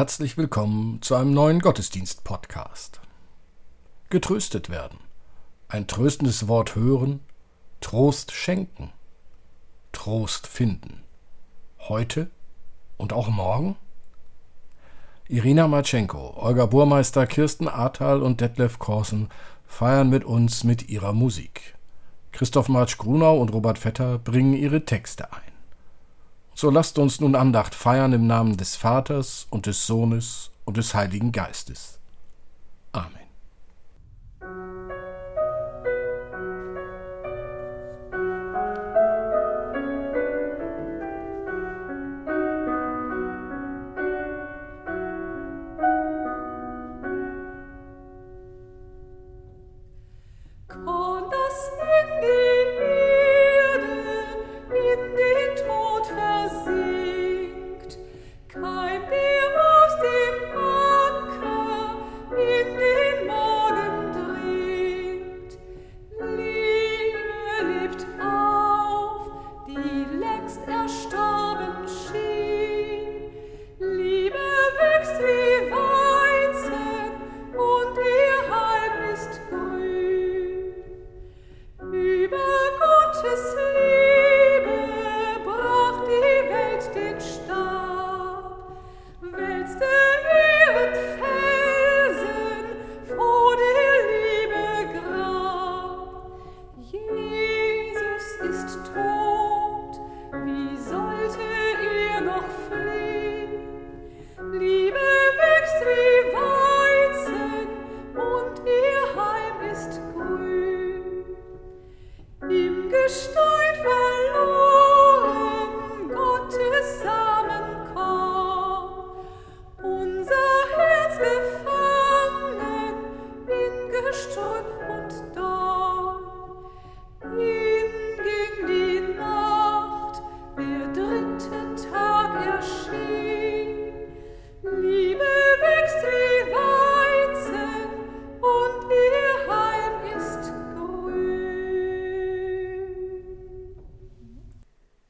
Herzlich willkommen zu einem neuen Gottesdienst-Podcast. Getröstet werden, ein tröstendes Wort hören, Trost schenken, Trost finden. Heute und auch morgen? Irina Matschenko, Olga Burmeister, Kirsten Ahrtal und Detlef Korsen feiern mit uns mit ihrer Musik. Christoph Marsch Grunau und Robert Vetter bringen ihre Texte ein. So lasst uns nun Andacht feiern im Namen des Vaters und des Sohnes und des Heiligen Geistes. horizon.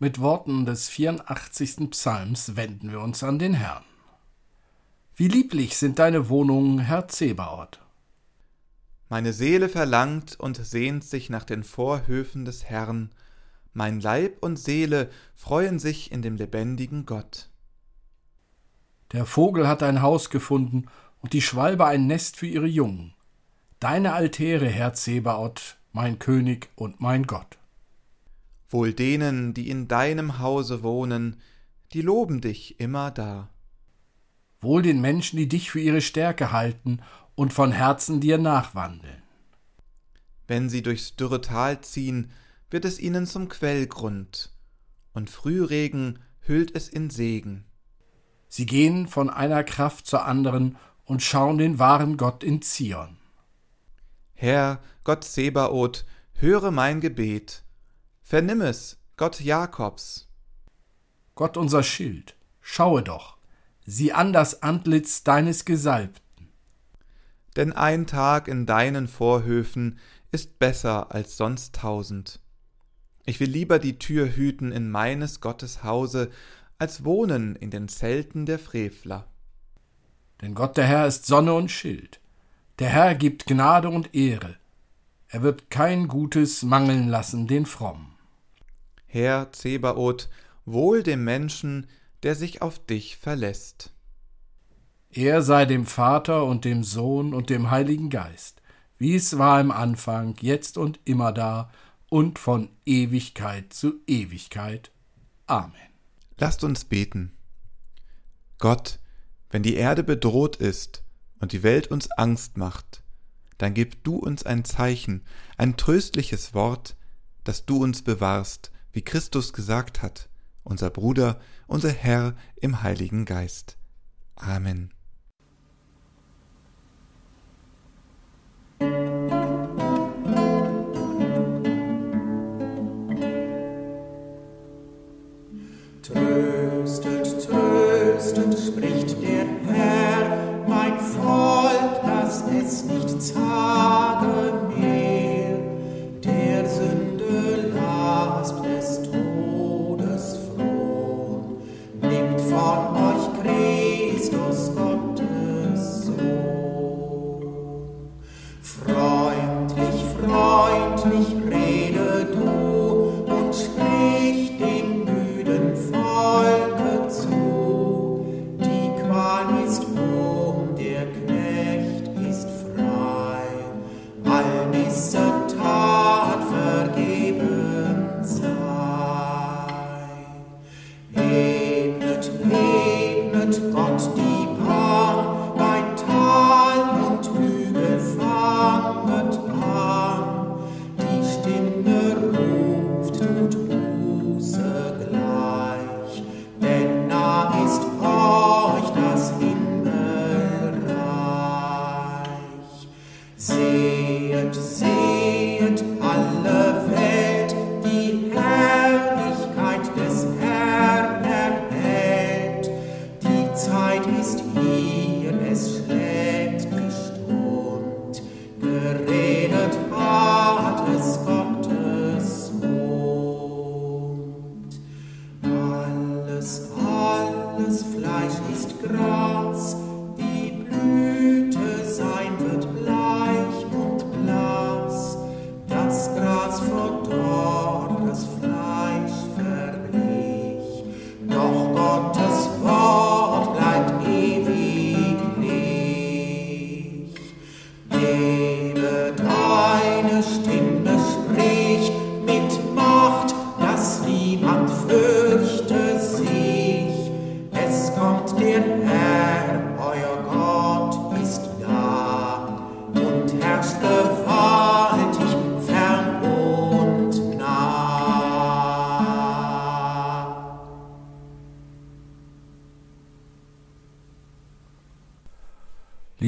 Mit Worten des 84. Psalms wenden wir uns an den Herrn. Wie lieblich sind deine Wohnungen, Herr Zebaoth. Meine Seele verlangt und sehnt sich nach den Vorhöfen des Herrn, mein Leib und Seele freuen sich in dem lebendigen Gott. Der Vogel hat ein Haus gefunden und die Schwalbe ein Nest für ihre Jungen. Deine Altäre, Herr Zebaoth, mein König und mein Gott. Wohl denen, die in deinem Hause wohnen, die loben dich immer da. Wohl den Menschen, die dich für ihre Stärke halten und von Herzen dir nachwandeln. Wenn sie durchs dürre Tal ziehen, wird es ihnen zum Quellgrund, und Frühregen hüllt es in Segen. Sie gehen von einer Kraft zur anderen und schauen den wahren Gott in Zion. Herr, Gott Sebaoth, höre mein Gebet, Vernimm es, Gott Jakobs. Gott unser Schild, schaue doch, sieh an das Antlitz deines Gesalbten. Denn ein Tag in deinen Vorhöfen ist besser als sonst tausend. Ich will lieber die Tür hüten in meines Gottes Hause, als wohnen in den Zelten der Frevler. Denn Gott der Herr ist Sonne und Schild. Der Herr gibt Gnade und Ehre. Er wird kein Gutes mangeln lassen den Frommen. Herr Zebaoth, wohl dem Menschen, der sich auf dich verlässt. Er sei dem Vater und dem Sohn und dem Heiligen Geist, wie es war im Anfang, jetzt und immer da und von Ewigkeit zu Ewigkeit. Amen. Lasst uns beten. Gott, wenn die Erde bedroht ist und die Welt uns Angst macht, dann gib du uns ein Zeichen, ein tröstliches Wort, dass du uns bewahrst wie Christus gesagt hat, unser Bruder, unser Herr im Heiligen Geist. Amen.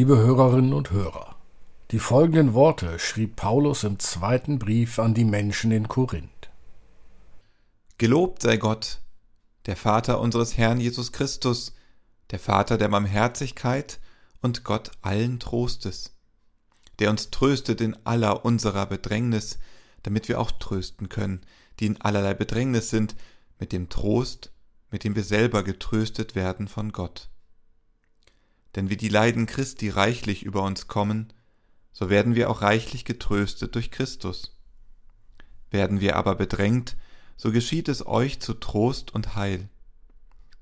Liebe Hörerinnen und Hörer, die folgenden Worte schrieb Paulus im zweiten Brief an die Menschen in Korinth. Gelobt sei Gott, der Vater unseres Herrn Jesus Christus, der Vater der Barmherzigkeit und Gott allen Trostes, der uns tröstet in aller unserer Bedrängnis, damit wir auch trösten können, die in allerlei Bedrängnis sind, mit dem Trost, mit dem wir selber getröstet werden von Gott. Denn wie die Leiden Christi reichlich über uns kommen, so werden wir auch reichlich getröstet durch Christus. Werden wir aber bedrängt, so geschieht es euch zu Trost und Heil.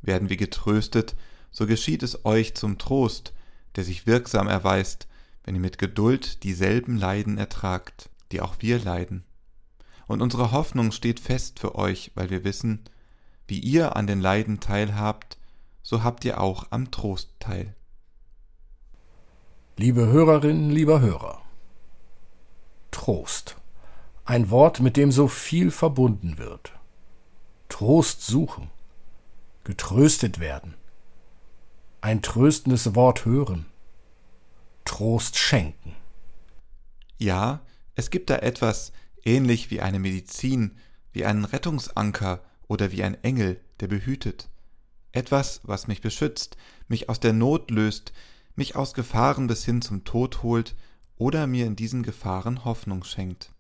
Werden wir getröstet, so geschieht es euch zum Trost, der sich wirksam erweist, wenn ihr mit Geduld dieselben Leiden ertragt, die auch wir leiden. Und unsere Hoffnung steht fest für euch, weil wir wissen, wie ihr an den Leiden teilhabt, so habt ihr auch am Trost teil. Liebe Hörerinnen, lieber Hörer. Trost. Ein Wort, mit dem so viel verbunden wird. Trost suchen. Getröstet werden. Ein tröstendes Wort hören. Trost schenken. Ja, es gibt da etwas ähnlich wie eine Medizin, wie einen Rettungsanker oder wie ein Engel, der behütet. Etwas, was mich beschützt, mich aus der Not löst, mich aus Gefahren bis hin zum Tod holt oder mir in diesen Gefahren Hoffnung schenkt.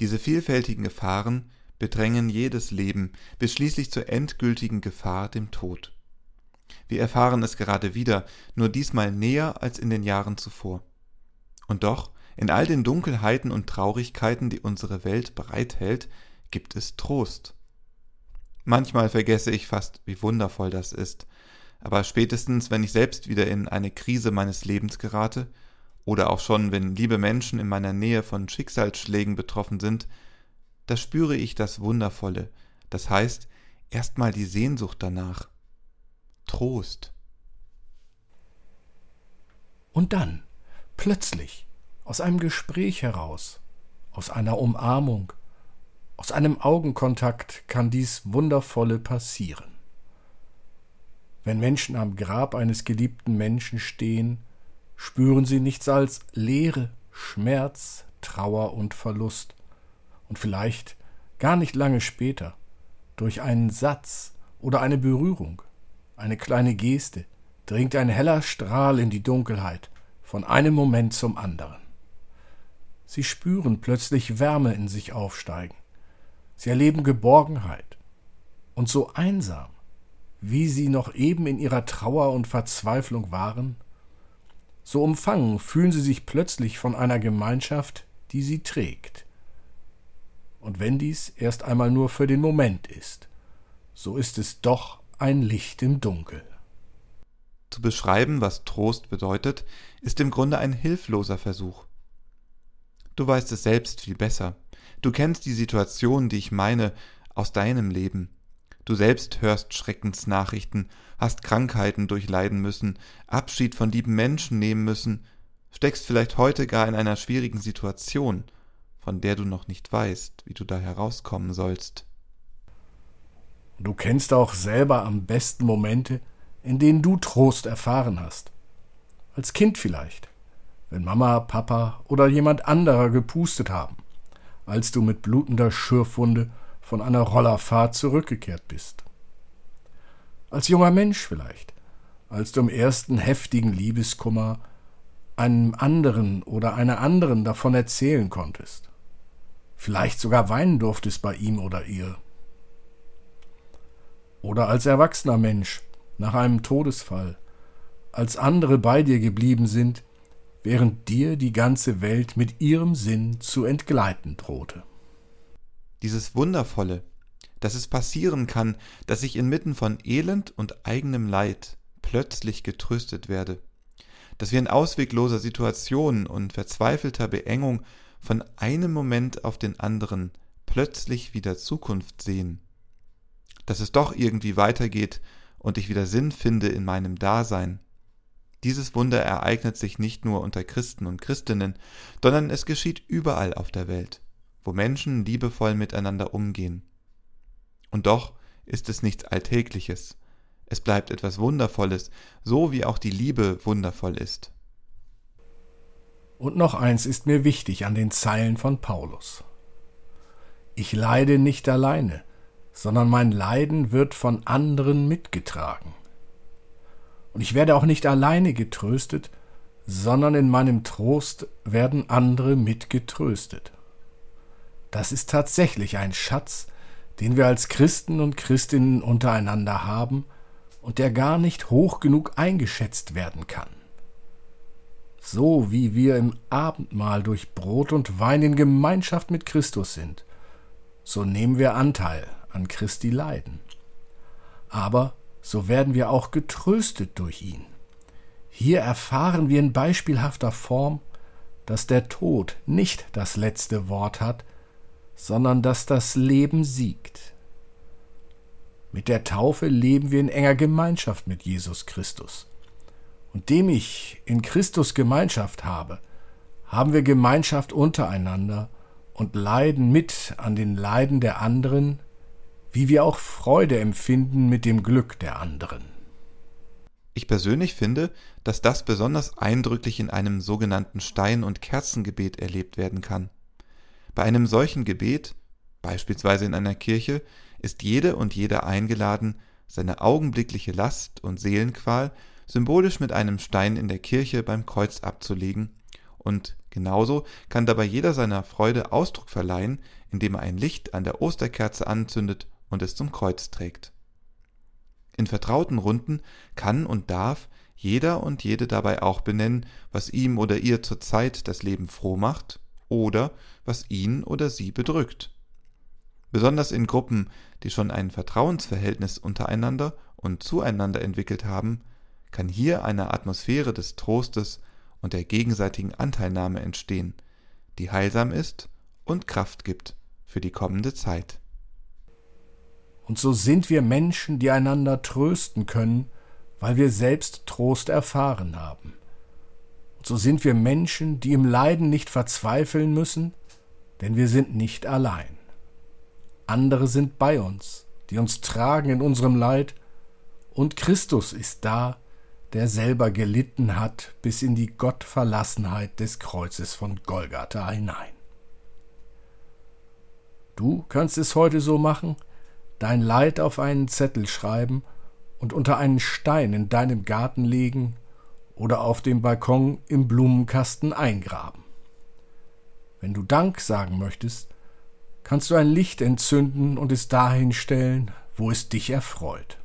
Diese vielfältigen Gefahren bedrängen jedes Leben bis schließlich zur endgültigen Gefahr, dem Tod. Wir erfahren es gerade wieder, nur diesmal näher als in den Jahren zuvor. Und doch, in all den Dunkelheiten und Traurigkeiten, die unsere Welt bereithält, gibt es Trost. Manchmal vergesse ich fast, wie wundervoll das ist, aber spätestens, wenn ich selbst wieder in eine Krise meines Lebens gerate, oder auch schon, wenn liebe Menschen in meiner Nähe von Schicksalsschlägen betroffen sind, da spüre ich das Wundervolle, das heißt erstmal die Sehnsucht danach. Trost. Und dann, plötzlich, aus einem Gespräch heraus, aus einer Umarmung, aus einem Augenkontakt kann dies Wundervolle passieren. Wenn Menschen am Grab eines geliebten Menschen stehen, spüren sie nichts als Leere, Schmerz, Trauer und Verlust. Und vielleicht gar nicht lange später, durch einen Satz oder eine Berührung, eine kleine Geste, dringt ein heller Strahl in die Dunkelheit, von einem Moment zum anderen. Sie spüren plötzlich Wärme in sich aufsteigen. Sie erleben Geborgenheit. Und so einsam, wie sie noch eben in ihrer Trauer und Verzweiflung waren? So umfangen fühlen sie sich plötzlich von einer Gemeinschaft, die sie trägt, Und wenn dies erst einmal nur für den Moment ist, so ist es doch ein Licht im Dunkel. Zu beschreiben, was Trost bedeutet, ist im Grunde ein hilfloser Versuch. Du weißt es selbst viel besser. Du kennst die Situation, die ich meine, aus deinem Leben. Du selbst hörst Schreckensnachrichten, hast Krankheiten durchleiden müssen, Abschied von lieben Menschen nehmen müssen, steckst vielleicht heute gar in einer schwierigen Situation, von der du noch nicht weißt, wie du da herauskommen sollst. Du kennst auch selber am besten Momente, in denen du Trost erfahren hast. Als Kind vielleicht, wenn Mama, Papa oder jemand anderer gepustet haben, als du mit blutender Schürfwunde von einer Rollerfahrt zurückgekehrt bist. Als junger Mensch vielleicht, als du im ersten heftigen Liebeskummer einem anderen oder einer anderen davon erzählen konntest. Vielleicht sogar weinen durftest bei ihm oder ihr. Oder als erwachsener Mensch nach einem Todesfall, als andere bei dir geblieben sind, während dir die ganze Welt mit ihrem Sinn zu entgleiten drohte. Dieses Wundervolle, dass es passieren kann, dass ich inmitten von Elend und eigenem Leid plötzlich getröstet werde, dass wir in auswegloser Situation und verzweifelter Beengung von einem Moment auf den anderen plötzlich wieder Zukunft sehen, dass es doch irgendwie weitergeht und ich wieder Sinn finde in meinem Dasein. Dieses Wunder ereignet sich nicht nur unter Christen und Christinnen, sondern es geschieht überall auf der Welt, wo Menschen liebevoll miteinander umgehen. Und doch ist es nichts Alltägliches, es bleibt etwas Wundervolles, so wie auch die Liebe wundervoll ist. Und noch eins ist mir wichtig an den Zeilen von Paulus. Ich leide nicht alleine, sondern mein Leiden wird von anderen mitgetragen. Und ich werde auch nicht alleine getröstet, sondern in meinem Trost werden andere mitgetröstet. Das ist tatsächlich ein Schatz, den wir als Christen und Christinnen untereinander haben und der gar nicht hoch genug eingeschätzt werden kann. So wie wir im Abendmahl durch Brot und Wein in Gemeinschaft mit Christus sind, so nehmen wir Anteil an Christi Leiden. Aber so werden wir auch getröstet durch ihn. Hier erfahren wir in beispielhafter Form, dass der Tod nicht das letzte Wort hat, sondern dass das Leben siegt. Mit der Taufe leben wir in enger Gemeinschaft mit Jesus Christus. Und dem ich in Christus Gemeinschaft habe, haben wir Gemeinschaft untereinander und leiden mit an den Leiden der anderen, wie wir auch Freude empfinden mit dem Glück der anderen. Ich persönlich finde, dass das besonders eindrücklich in einem sogenannten Stein- und Kerzengebet erlebt werden kann. Bei einem solchen Gebet, beispielsweise in einer Kirche, ist jede und jeder eingeladen, seine augenblickliche Last und Seelenqual symbolisch mit einem Stein in der Kirche beim Kreuz abzulegen, und genauso kann dabei jeder seiner Freude Ausdruck verleihen, indem er ein Licht an der Osterkerze anzündet und es zum Kreuz trägt. In vertrauten Runden kann und darf jeder und jede dabei auch benennen, was ihm oder ihr zurzeit das Leben froh macht oder was ihn oder sie bedrückt. Besonders in Gruppen, die schon ein Vertrauensverhältnis untereinander und zueinander entwickelt haben, kann hier eine Atmosphäre des Trostes und der gegenseitigen Anteilnahme entstehen, die heilsam ist und Kraft gibt für die kommende Zeit. Und so sind wir Menschen, die einander trösten können, weil wir selbst Trost erfahren haben. Und so sind wir Menschen, die im Leiden nicht verzweifeln müssen, denn wir sind nicht allein. Andere sind bei uns, die uns tragen in unserem Leid, und Christus ist da, der selber gelitten hat bis in die Gottverlassenheit des Kreuzes von Golgatha hinein. Du kannst es heute so machen, dein Leid auf einen Zettel schreiben und unter einen Stein in deinem Garten legen oder auf dem Balkon im Blumenkasten eingraben. Wenn du Dank sagen möchtest, kannst du ein Licht entzünden und es dahin stellen, wo es dich erfreut.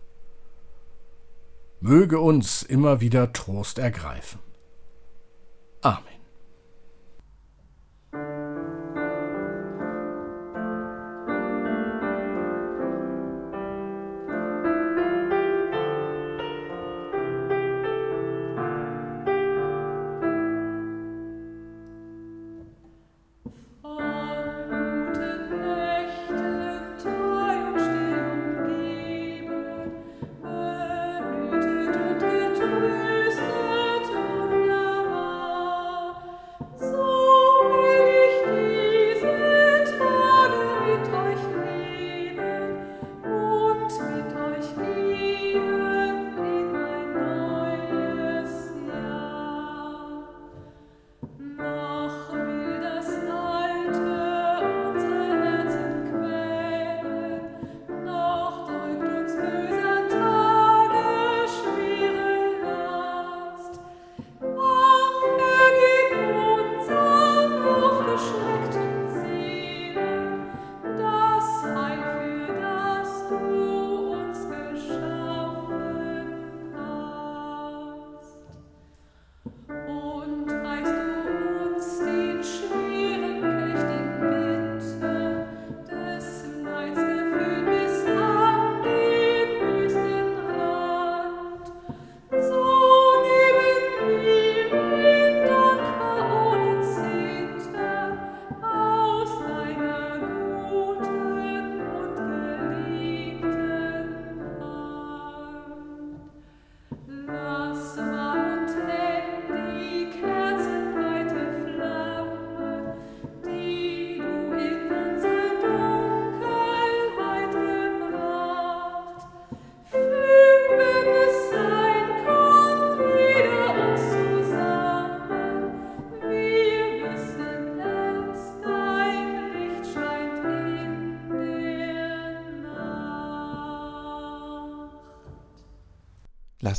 Möge uns immer wieder Trost ergreifen. Amen.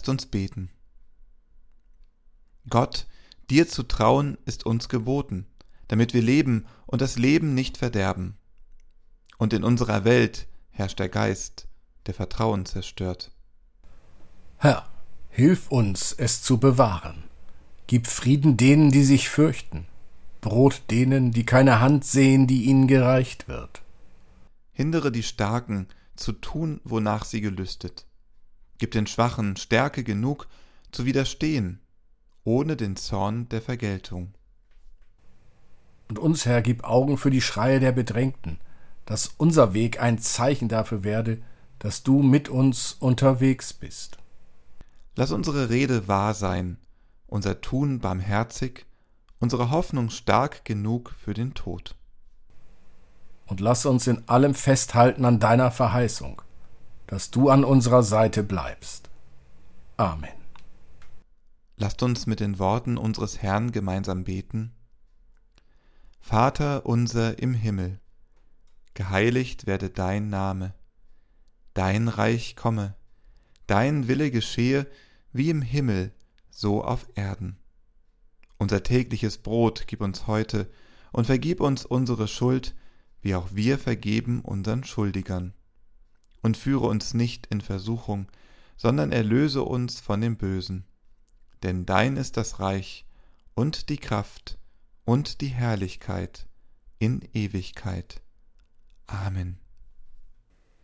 Lasst uns beten. Gott, dir zu trauen ist uns geboten, damit wir leben und das Leben nicht verderben. Und in unserer Welt herrscht der Geist, der Vertrauen zerstört. Herr, hilf uns, es zu bewahren. Gib Frieden denen, die sich fürchten, Brot denen, die keine Hand sehen, die ihnen gereicht wird. Hindere die Starken zu tun, wonach sie gelüstet. Gib den Schwachen Stärke genug, zu widerstehen, ohne den Zorn der Vergeltung. Und uns, Herr, gib Augen für die Schreie der Bedrängten, dass unser Weg ein Zeichen dafür werde, dass du mit uns unterwegs bist. Lass unsere Rede wahr sein, unser Tun barmherzig, unsere Hoffnung stark genug für den Tod. Und lass uns in allem festhalten an deiner Verheißung, dass du an unserer Seite bleibst. Amen. Lasst uns mit den Worten unseres Herrn gemeinsam beten. Vater unser im Himmel, geheiligt werde dein Name, dein Reich komme, dein Wille geschehe wie im Himmel, so auf Erden. Unser tägliches Brot gib uns heute und vergib uns unsere Schuld, wie auch wir vergeben unseren Schuldigern. Und führe uns nicht in Versuchung, sondern erlöse uns von dem Bösen. Denn dein ist das Reich und die Kraft und die Herrlichkeit in Ewigkeit. Amen.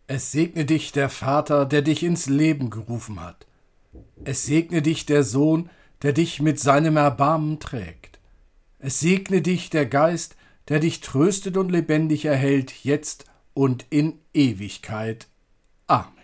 Es segne dich der Vater, der dich ins Leben gerufen hat. Es segne dich der Sohn, der dich mit seinem Erbarmen trägt. Es segne dich der Geist, der dich tröstet und lebendig erhält, jetzt und in Ewigkeit. Amen.